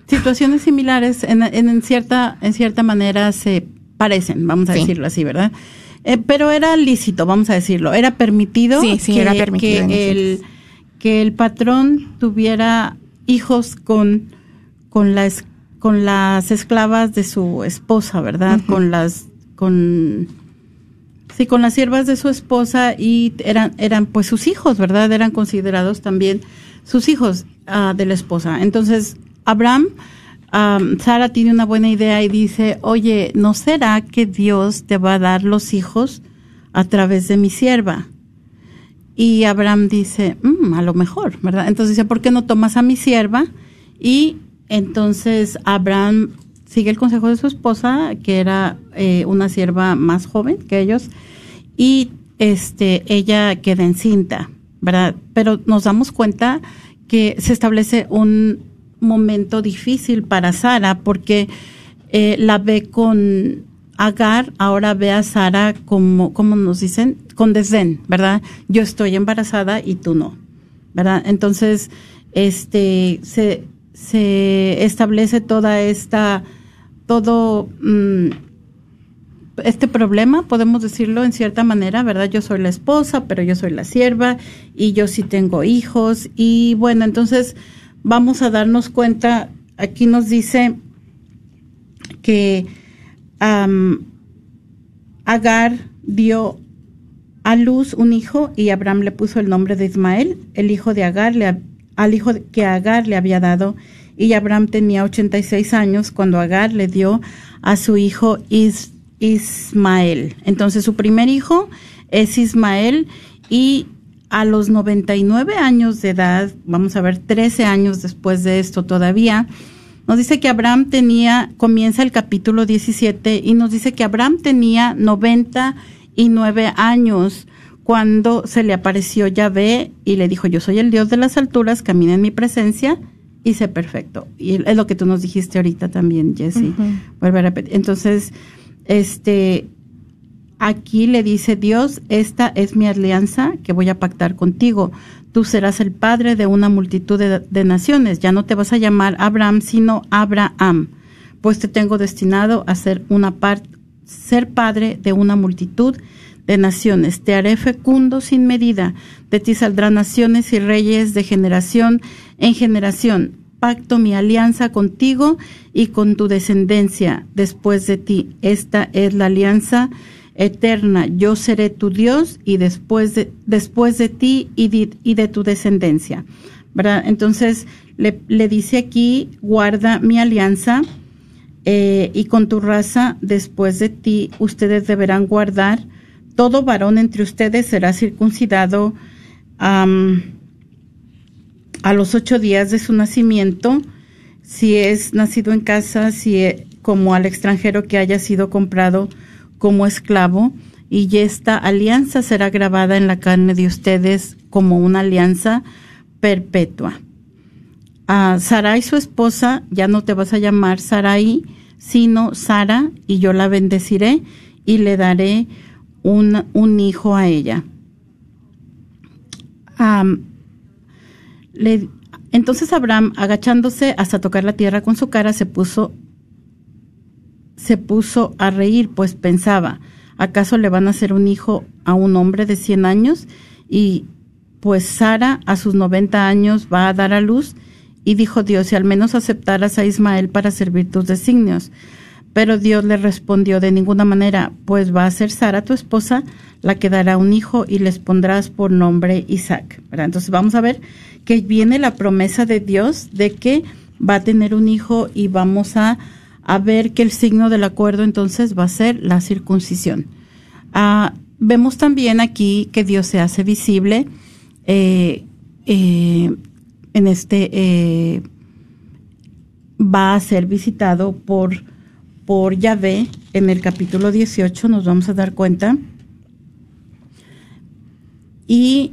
Situaciones similares en, en, cierta, en cierta manera se parecen, vamos a decirlo así, ¿verdad? Eh, pero era lícito, vamos a decirlo, era permitido, que, era permitido que, el, que el patrón tuviera hijos con, con, las, con las esclavas de su esposa, ¿verdad? Con las, con, sí, con las siervas de su esposa y eran, eran pues sus hijos, ¿verdad? Eran considerados también sus hijos uh, de la esposa. Entonces, Abraham Sara tiene una buena idea y dice, oye, ¿no será que Dios te va a dar los hijos a través de mi sierva? Y Abraham dice, mm, a lo mejor, ¿verdad? Entonces dice, ¿por qué no tomas a mi sierva? Y entonces Abraham sigue el consejo de su esposa, que era eh, una sierva más joven que ellos, y este, ella queda encinta, ¿verdad? Pero nos damos cuenta que se establece un, momento difícil para Sara porque eh, la ve con Agar, ahora ve a Sara como, como nos dicen, con desdén, ¿verdad? Yo estoy embarazada y tú no, ¿verdad? Entonces, este, se, se establece toda esta, todo, mm, este problema, podemos decirlo en cierta manera, ¿verdad? Yo soy la esposa, pero yo soy la sierva y yo sí tengo hijos y bueno, entonces vamos a darnos cuenta, aquí nos dice que Agar dio a luz un hijo y Abraham le puso el nombre de Ismael, el hijo de Agar, le, al hijo que Agar le había dado. Y Abraham tenía 86 años cuando Agar le dio a su hijo Ismael. Entonces su primer hijo es Ismael y a los 99 años de edad, vamos a ver, 13 años después de esto todavía, nos dice que Abraham tenía, comienza el capítulo 17 y nos dice que Abraham tenía 99 años cuando se le apareció Yahvé y le dijo, yo soy el Dios de las alturas, camina en mi presencia y sé perfecto. Y es lo que tú nos dijiste ahorita también, Jesse. Vuelve a repetir. Entonces, este, aquí le dice Dios, esta es mi alianza que voy a pactar contigo. Tú serás el padre de una multitud de, naciones. Ya no te vas a llamar Abraham, sino Abraham, pues te tengo destinado a ser una parte, ser padre de una multitud de naciones. Te haré fecundo sin medida. De ti saldrán naciones y reyes de generación en generación. Pacto mi alianza contigo y con tu descendencia después de ti. Esta es la alianza eterna. Yo seré tu Dios y después de, después de ti y de, y de tu descendencia. Entonces le, le, dice aquí, guarda mi alianza eh, y con tu raza después de ti ustedes deberán guardar todo varón entre ustedes será circuncidado a los ocho días de su nacimiento, si es nacido en casa, si e, como al extranjero que haya sido comprado como esclavo, y esta alianza será grabada en la carne de ustedes como una alianza perpetua. A Sarai, su esposa, ya no te vas a llamar Sarai, sino Sara, y yo la bendeciré y le daré un, hijo a ella. entonces Abraham, agachándose hasta tocar la tierra con su cara, se puso, se puso a reír, pues pensaba, ¿acaso le van a hacer un hijo a un hombre de 100 años? Y pues Sara a sus 90 años va a dar a luz. Y dijo Dios, si al menos aceptaras a Ismael para servir tus designios. Pero Dios le respondió de ninguna manera, pues va a ser Sara tu esposa la que dará un hijo y les pondrás por nombre Isaac. Entonces vamos a ver que viene la promesa de Dios de que va a tener un hijo y vamos a, ver que el signo del acuerdo entonces va a ser la circuncisión. Ah, vemos también aquí que Dios se hace visible eh, eh, en este, eh, va a ser visitado por por Yahvé en el capítulo 18, nos vamos a dar cuenta. Y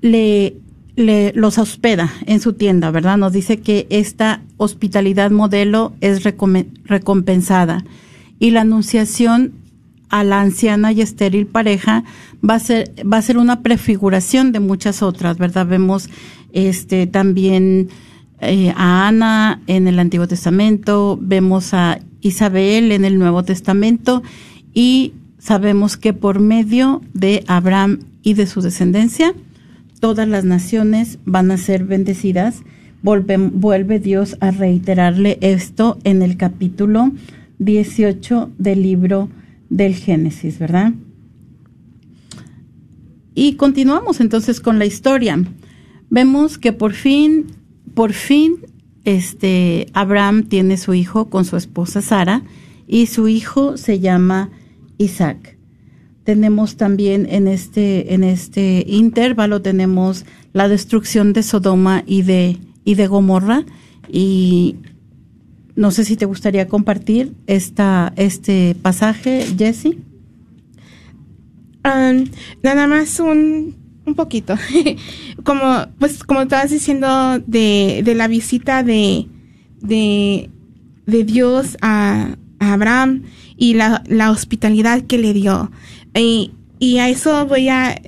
le, le, los hospeda en su tienda, ¿verdad? Nos dice que esta hospitalidad modelo es recompensada y la anunciación a la anciana y estéril pareja va a ser va a ser una prefiguración de muchas otras, ¿verdad? Vemos este también eh, a Ana en el Antiguo Testamento, vemos a Isabel en el Nuevo Testamento y sabemos que por medio de Abraham y de su descendencia, todas las naciones van a ser bendecidas. vuelve Dios a reiterarle esto en el capítulo 18 del libro del Génesis, ¿verdad? Y continuamos entonces con la historia. Vemos que por fin, por fin este Abraham tiene su hijo con su esposa Sara y su hijo se llama Isaac. Tenemos también en este en este intervalo tenemos la destrucción de Sodoma y de y de Gomorra y no sé si te gustaría compartir esta este pasaje, Jesse. Um, nada más un un poquito. (laughs) como, pues, como estabas diciendo de, de la visita de, de, de Dios a, Abraham y la, la, hospitalidad que le dio. Y, y a eso voy a,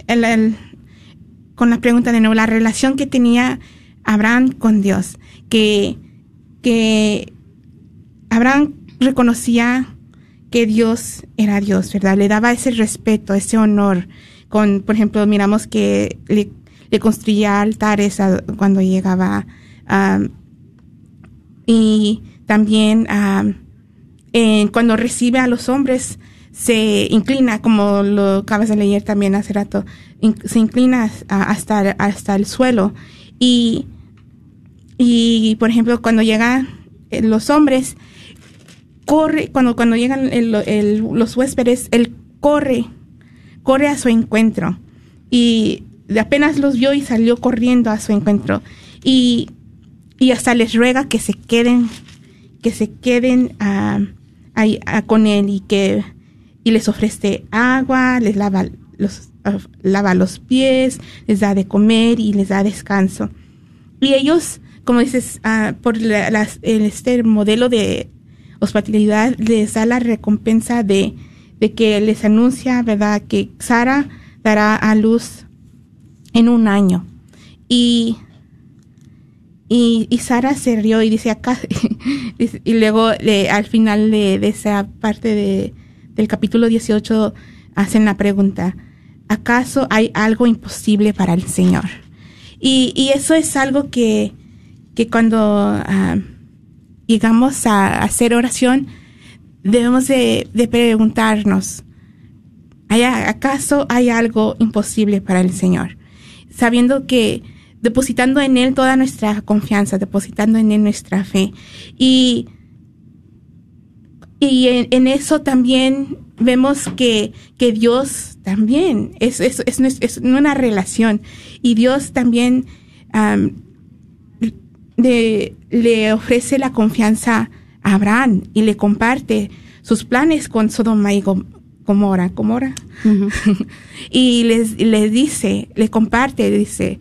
con la pregunta de nuevo, la relación que tenía Abraham con Dios. Que, que Abraham reconocía que Dios era Dios, ¿verdad? Le daba ese respeto, ese honor con, por ejemplo, miramos que le, construía altares cuando llegaba y también cuando recibe a los hombres se inclina, como lo acabas de leer también hace rato, se inclina hasta, hasta el suelo. Y, y por ejemplo cuando llegan eh, los hombres corre cuando cuando llegan los huéspedes él corre corre a su encuentro. Y apenas los vio y salió corriendo a su encuentro. Y, hasta les ruega que se queden que se queden ah, ah, con él y que y les ofrece agua les lava los ah, lava los pies les da de comer y les da descanso. Y ellos como dices, por la- este modelo de hospitalidad les da la recompensa de, de que les anuncia, ¿verdad?, que Sara dará a luz en un año. Y, y, y Sara se rió y dice acá, (laughs) y luego al final de, de esa parte de, del capítulo 18 hacen la pregunta, ¿acaso hay algo imposible para el Señor? Y, y eso es algo que, que cuando ah, llegamos a hacer oración, debemos de, preguntarnos, ¿hay, ¿acaso hay algo imposible para el Señor? Sabiendo que depositando en Él toda nuestra confianza, depositando en Él nuestra fe. Y, y en, eso también vemos que, que Dios también es, es, es, es una relación. Y Dios también am, le, le ofrece la confianza a Abraham y le comparte sus planes con Sodoma y Gom- Gomorra. Gomorra. (laughs) y les, les dice, le comparte, dice,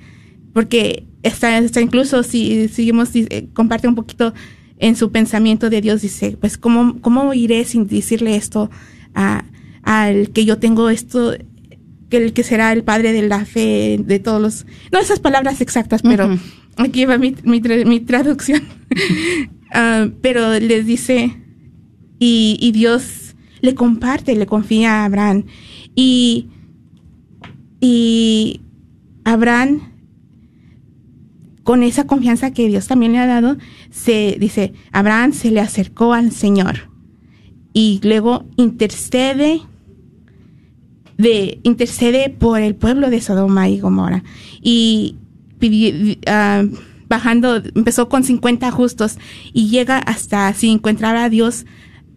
porque está, está incluso si seguimos, dice, comparte un poquito en su pensamiento de Dios, dice, pues ¿cómo, cómo iré sin decirle esto a, al que yo tengo esto, que el que será el padre de la fe de todos los, no esas palabras exactas, pero aquí va mi, mi, mi traducción. (laughs) Ah, pero les dice, y, Dios le comparte, le confía a Abraham. Y, y Abraham, con esa confianza que Dios también le ha dado, se dice, Abraham se le acercó al Señor y luego intercede de intercede por el pueblo de Sodoma y Gomorra y ah, bajando empezó con 50 justos y llega hasta si encontrara a Dios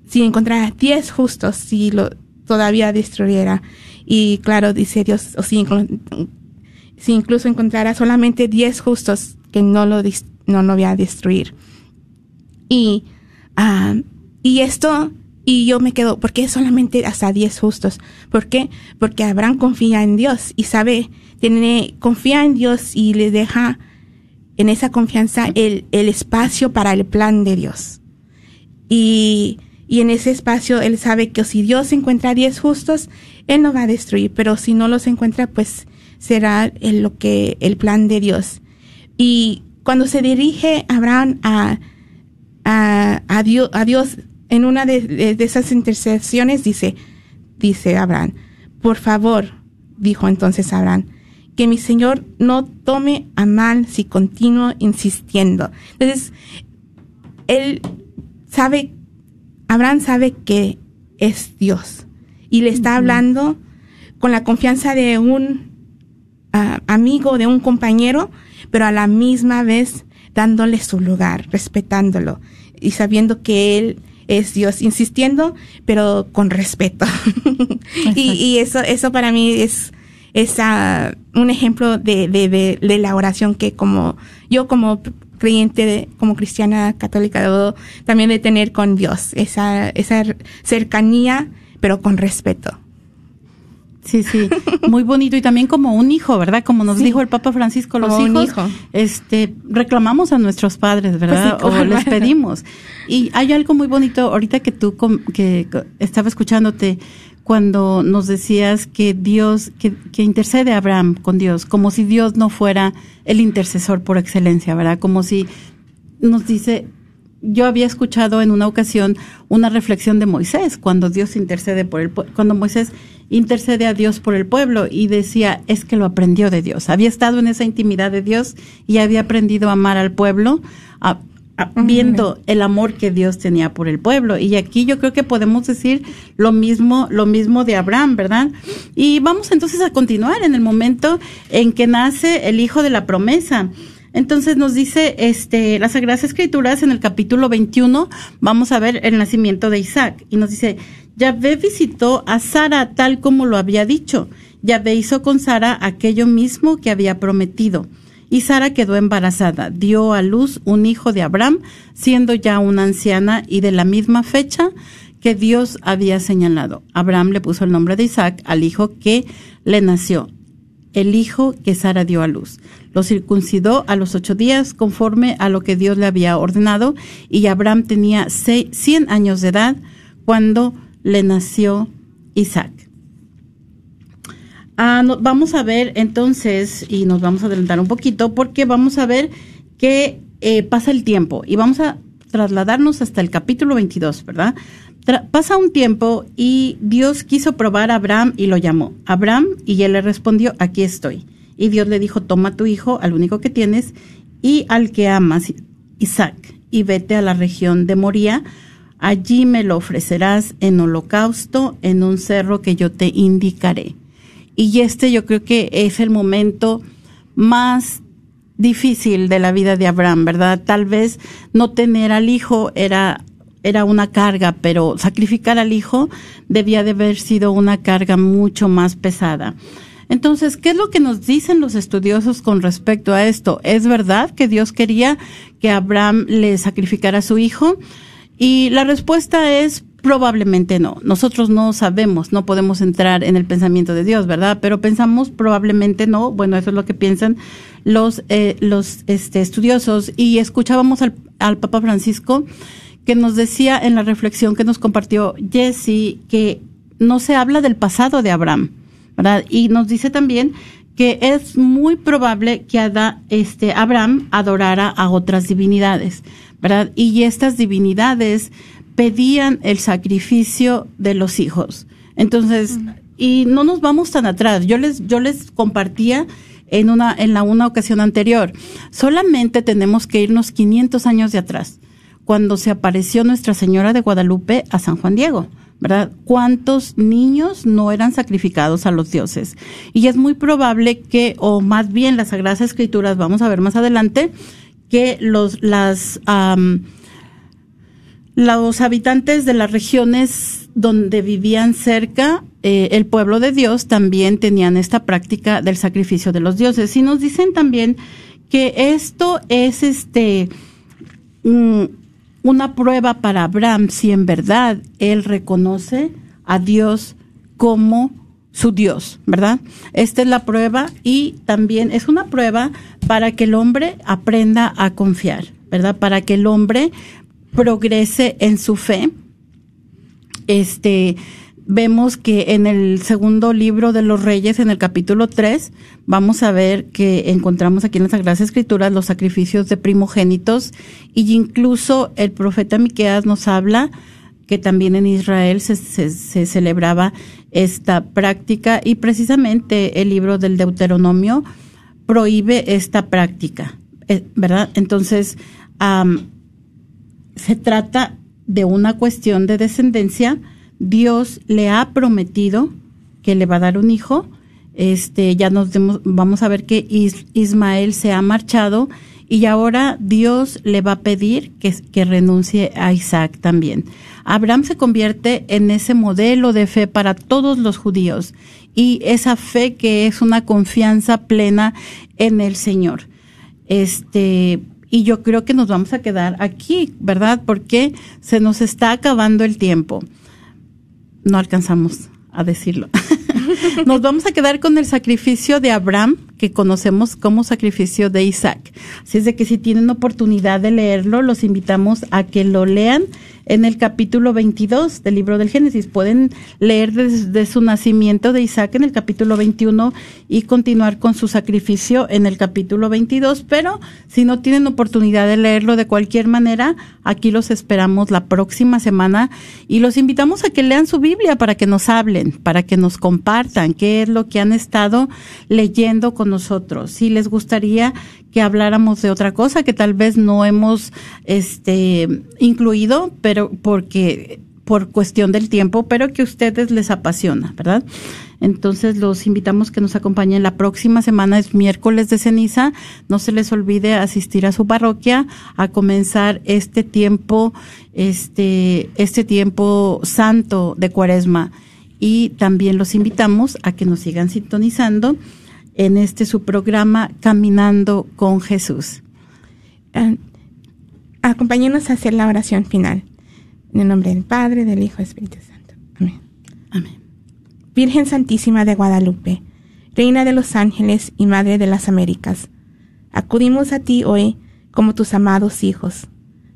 si encontrara 10 justos si lo todavía destruyera y claro dice Dios o si, si incluso encontrara solamente 10 justos que no lo no lo voy a destruir y ah, y esto y yo me quedo, ¿por qué solamente hasta 10 justos? ¿Por qué? Porque Abraham confía en Dios y sabe, tiene, confía en Dios y le deja en esa confianza el, el espacio para el plan de Dios. Y, y en ese espacio él sabe que si Dios encuentra 10 justos, él no va a destruir, pero si no los encuentra, pues será el, lo que, el plan de Dios. Y cuando se dirige Abraham a, a, a Dios, a Dios en una de, de- de esas intercesiones dice, dice Abraham, por favor, dijo entonces Abraham, que mi Señor no tome a mal si continúo insistiendo. Entonces, él sabe, Abraham sabe que es Dios y le está hablando con la confianza de un ah, amigo, de un compañero, pero a la misma vez dándole su lugar, respetándolo y sabiendo que él es Dios, insistiendo, pero con respeto. (laughs) y, y eso, eso para mí es, es ah, un ejemplo de, de, de, de la oración que como yo como creyente, de- como cristiana católica, debo también de tener con Dios, esa, esa cercanía, pero con respeto. Sí, sí, muy bonito y también como un hijo, ¿verdad? Como nos Sí. dijo el Papa Francisco, los Como un hijos, hijo. este, reclamamos a nuestros padres, ¿verdad? Pues sí, o les pedimos. Y hay algo muy bonito ahorita que tú que estaba escuchándote cuando nos decías que Dios que, que intercede a Abraham con Dios, como si Dios no fuera el intercesor por excelencia, ¿verdad? Como si nos dice yo había escuchado en una ocasión una reflexión de Moisés cuando Dios intercede por el cuando Moisés intercede a Dios por el pueblo y decía es que lo aprendió de Dios había estado en esa intimidad de Dios y había aprendido a amar al pueblo a- viendo el amor que Dios tenía por el pueblo. Y aquí yo creo que podemos decir lo mismo lo mismo de Abraham verdad y vamos entonces a continuar en el momento en que nace el hijo de la promesa. Entonces nos dice este las Sagradas Escrituras en el capítulo 21, vamos a ver el nacimiento de Isaac. Y nos dice, Yahvé visitó a Sara tal como lo había dicho. Yahvé hizo con Sara aquello mismo que había prometido. Y Sara quedó embarazada, dio a luz un hijo de Abraham, siendo ya una anciana y de la misma fecha que Dios había señalado. Abraham le puso el nombre de Isaac al hijo que le nació. el hijo que Sara dio a luz. Lo circuncidó a los ocho días conforme a lo que Dios le había ordenado y Abraham tenía 100 años de edad cuando le nació Isaac. Ah, no- vamos a ver entonces, y nos vamos a adelantar un poquito, porque vamos a ver que eh, pasa el tiempo y vamos a trasladarnos hasta el capítulo 22, ¿verdad? Pasa un tiempo y Dios quiso probar a Abraham y lo llamó. Abraham y él le respondió, aquí estoy. Y Dios le dijo, toma tu hijo, al único que tienes, y al que amas, Isaac, y vete a la región de Moría. Allí me lo ofrecerás en holocausto en un cerro que yo te indicaré. Y este yo creo que es el momento más difícil de la vida de Abraham, ¿verdad? Tal vez no tener al hijo era era una carga, pero sacrificar al hijo debía de haber sido una carga mucho más pesada. Entonces, ¿qué es lo que nos dicen los estudiosos con respecto a esto? ¿Es verdad que Dios quería que Abraham le sacrificara a su hijo? Y la respuesta es probablemente no. Nosotros no sabemos, no podemos entrar en el pensamiento de Dios, ¿verdad? Pero pensamos probablemente no. Bueno, eso es lo que piensan los eh, los este, estudiosos. Y escuchábamos al, al Papa Francisco que nos decía en la reflexión que nos compartió Jesse que no se habla del pasado de Abraham, ¿verdad? Y nos dice también que es muy probable que este, Abraham adorara a otras divinidades, ¿verdad? Y estas divinidades pedían el sacrificio de los hijos. Entonces, y no nos vamos tan atrás. Yo les, yo les compartía en una, en la una ocasión anterior. Solamente tenemos que irnos 500 años de atrás, cuando se apareció Nuestra Señora de Guadalupe a San Juan Diego. ¿Verdad? ¿Cuántos niños no eran sacrificados a los dioses? Y es muy probable que, o más bien las Sagradas Escrituras, vamos a ver más adelante, que los, las, los habitantes de las regiones donde vivían cerca eh, el pueblo de Dios también tenían esta práctica del sacrificio de los dioses. Y nos dicen también que esto es este una prueba para Abraham si en verdad él reconoce a Dios como su Dios, ¿verdad? Esta es la prueba y también es una prueba para que el hombre aprenda a confiar, ¿verdad? Para que el hombre progrese en su fe. Este, vemos que en el segundo libro de los Reyes, en el capítulo 3, vamos a ver que encontramos aquí en las Sagradas Escrituras los sacrificios de primogénitos y incluso el profeta Miqueas nos habla que también en Israel se, celebraba esta práctica y precisamente el libro del Deuteronomio prohíbe esta práctica, eh, ¿verdad? Entonces, se trata de una cuestión de descendencia. Dios le ha prometido que le va a dar un hijo. Este, ya nos demos- vamos a ver que Is- Ismael se ha marchado y ahora Dios le va a pedir que, que renuncie a Isaac también. Abraham se convierte en ese modelo de fe para todos los judíos y esa fe que es una confianza plena en el Señor. Este, y yo creo que nos vamos a quedar aquí, ¿verdad? Porque se nos está acabando el tiempo. No alcanzamos a decirlo. (laughs) nos vamos a quedar con el sacrificio de Abraham, que conocemos como sacrificio de Isaac. Así es de que si tienen oportunidad de leerlo, los invitamos a que lo lean en el capítulo 22 del libro del Génesis. Pueden leer desde su nacimiento de Isaac en el capítulo 21 y continuar con su sacrificio en el capítulo 22, pero si no tienen oportunidad de leerlo de cualquier manera, aquí los esperamos la próxima semana y los invitamos a que lean su Biblia para que nos hablen, para que nos compartan qué es lo que han estado leyendo con nosotros. Si les gustaría que habláramos de otra cosa que tal vez no hemos este incluido, pero porque por cuestión del tiempo, pero que a ustedes les apasiona, ¿verdad? Entonces los invitamos que nos acompañen la próxima semana, es miércoles de ceniza. No se les olvide asistir a su parroquia a comenzar este tiempo, este, este tiempo santo de cuaresma. Y también los invitamos a que nos sigan sintonizando en este su programa Caminando con Jesús. Ah, acompáñenos a hacer la oración final. En el nombre del Padre, del Hijo y del Espíritu Santo. Amén. Amén. Virgen Santísima de Guadalupe, Reina de los ángeles y Madre de las Américas. Acudimos a ti hoy como tus amados hijos.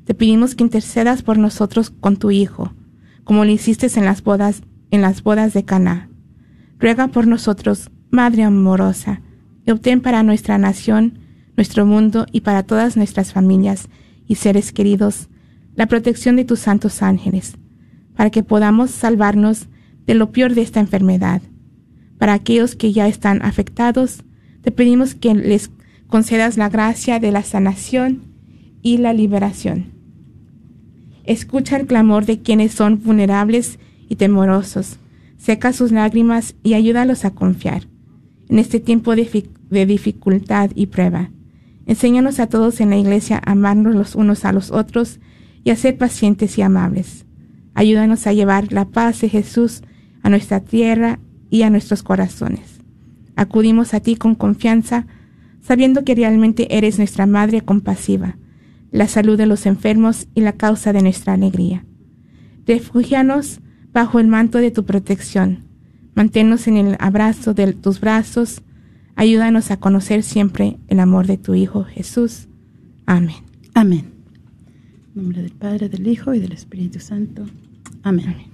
Te pedimos que intercedas por nosotros con tu Hijo, como lo hiciste en las bodas, en las bodas de Caná. Ruega por nosotros, Madre amorosa, y obtén para nuestra nación, nuestro mundo y para todas nuestras familias y seres queridos la protección de tus santos ángeles, para que podamos salvarnos de lo peor de esta enfermedad. Para aquellos que ya están afectados, te pedimos que les concedas la gracia de la sanación y la liberación. Escucha el clamor de quienes son vulnerables y temorosos, seca sus lágrimas y ayúdalos a confiar. En este tiempo de, dificultad y prueba, enséñanos a todos en la iglesia a amarnos los unos a los otros y a ser pacientes y amables. Ayúdanos a llevar la paz de Jesús a nuestra tierra y a nuestros corazones. Acudimos a ti con confianza, sabiendo que realmente eres nuestra Madre compasiva, la salud de los enfermos y la causa de nuestra alegría. Refugianos bajo el manto de tu protección. Manténnos en el abrazo de tus brazos. Ayúdanos a conocer siempre el amor de tu Hijo Jesús. Amén. Amén. En nombre del Padre, del Hijo y del Espíritu Santo. Amén. Amén.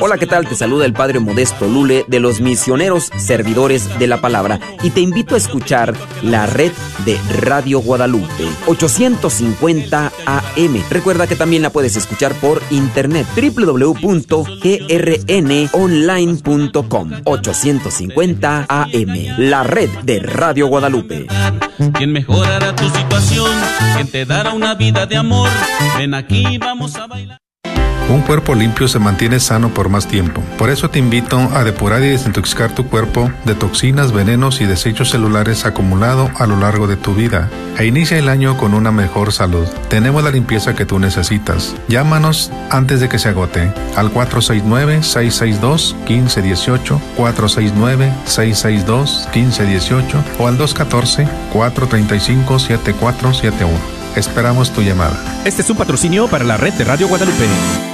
Hola, ¿qué tal? Te saluda el Padre Modesto Lule de los misioneros servidores de la palabra y te invito a escuchar la red de Radio Guadalupe 850 AM. Recuerda que también la puedes escuchar por internet www.grnonline.com 850 AM. La red de Radio Guadalupe. Quien mejorará tu situación, quien te dará una vida de amor. Ven aquí, vamos a bailar. Un cuerpo limpio se mantiene sano por más tiempo. Por eso te invito a depurar y desintoxicar tu cuerpo de toxinas, venenos y desechos celulares acumulados a lo largo de tu vida. E inicia el año con una mejor salud. Tenemos la limpieza que tú necesitas. Llámanos antes de que se agote al 469-662-1518, 469-662-1518 o al 214-435-7471. Esperamos tu llamada. Este es un patrocinio para la red de Radio Guadalupe.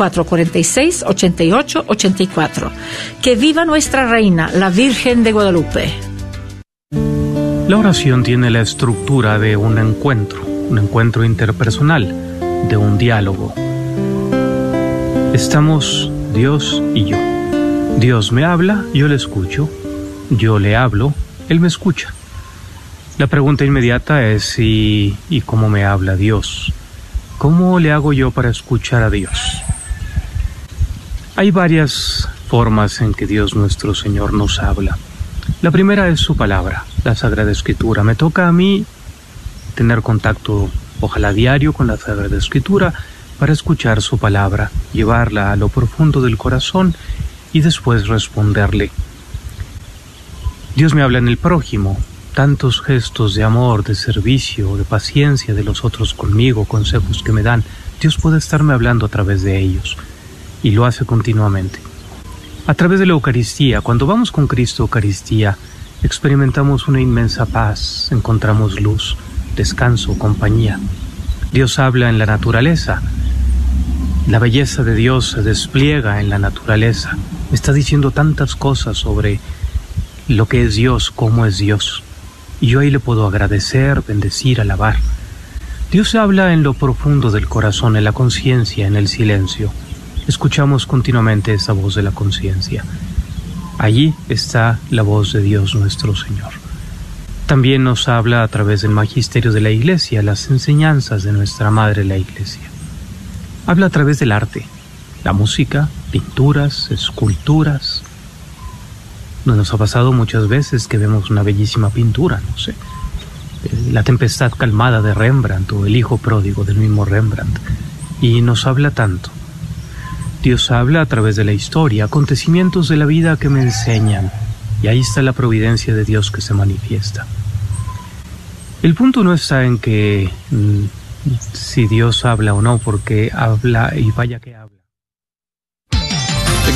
446-8884. Que viva nuestra reina, la Virgen de Guadalupe. La oración tiene la estructura de un encuentro, un encuentro interpersonal, de un diálogo. Estamos Dios y yo. Dios me habla, yo le escucho. Yo le hablo, Él me escucha. La pregunta inmediata es si y cómo me habla Dios. ¿Cómo le hago yo para escuchar a Dios? Hay varias formas en que Dios nuestro Señor nos habla. La primera es su palabra, la Sagrada Escritura. Me toca a mí tener contacto, ojalá diario, con la Sagrada Escritura para escuchar su palabra, llevarla a lo profundo del corazón y después responderle. Dios me habla en el prójimo, tantos gestos de amor, de servicio, de paciencia de los otros conmigo, consejos que me dan. Dios puede estarme hablando a través de ellos y lo hace continuamente. A través de la Eucaristía, cuando vamos con Cristo Eucaristía, experimentamos una inmensa paz, encontramos luz, descanso, compañía. Dios habla en la naturaleza. La belleza de Dios se despliega en la naturaleza. Está diciendo tantas cosas sobre lo que es Dios, cómo es Dios. Y yo ahí le puedo agradecer, bendecir, alabar. Dios habla en lo profundo del corazón, en la conciencia, en el silencio escuchamos continuamente esa voz de la conciencia. Allí está la voz de Dios nuestro Señor. También nos habla a través del magisterio de la Iglesia, las enseñanzas de nuestra Madre la Iglesia. Habla a través del arte, la música, pinturas, esculturas. Nos ha pasado muchas veces que vemos una bellísima pintura, no sé, la tempestad calmada de Rembrandt o el hijo pródigo del mismo Rembrandt y nos habla tanto. Dios habla a través de la historia, acontecimientos de la vida que me enseñan, y ahí está la providencia de Dios que se manifiesta. El punto no está en que mm, si Dios habla o no, porque habla y vaya que habla.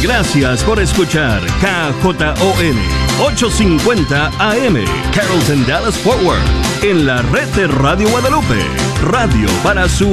Gracias por escuchar KJON 850 AM Carrollton Dallas Forward en la red de Radio Guadalupe, radio para su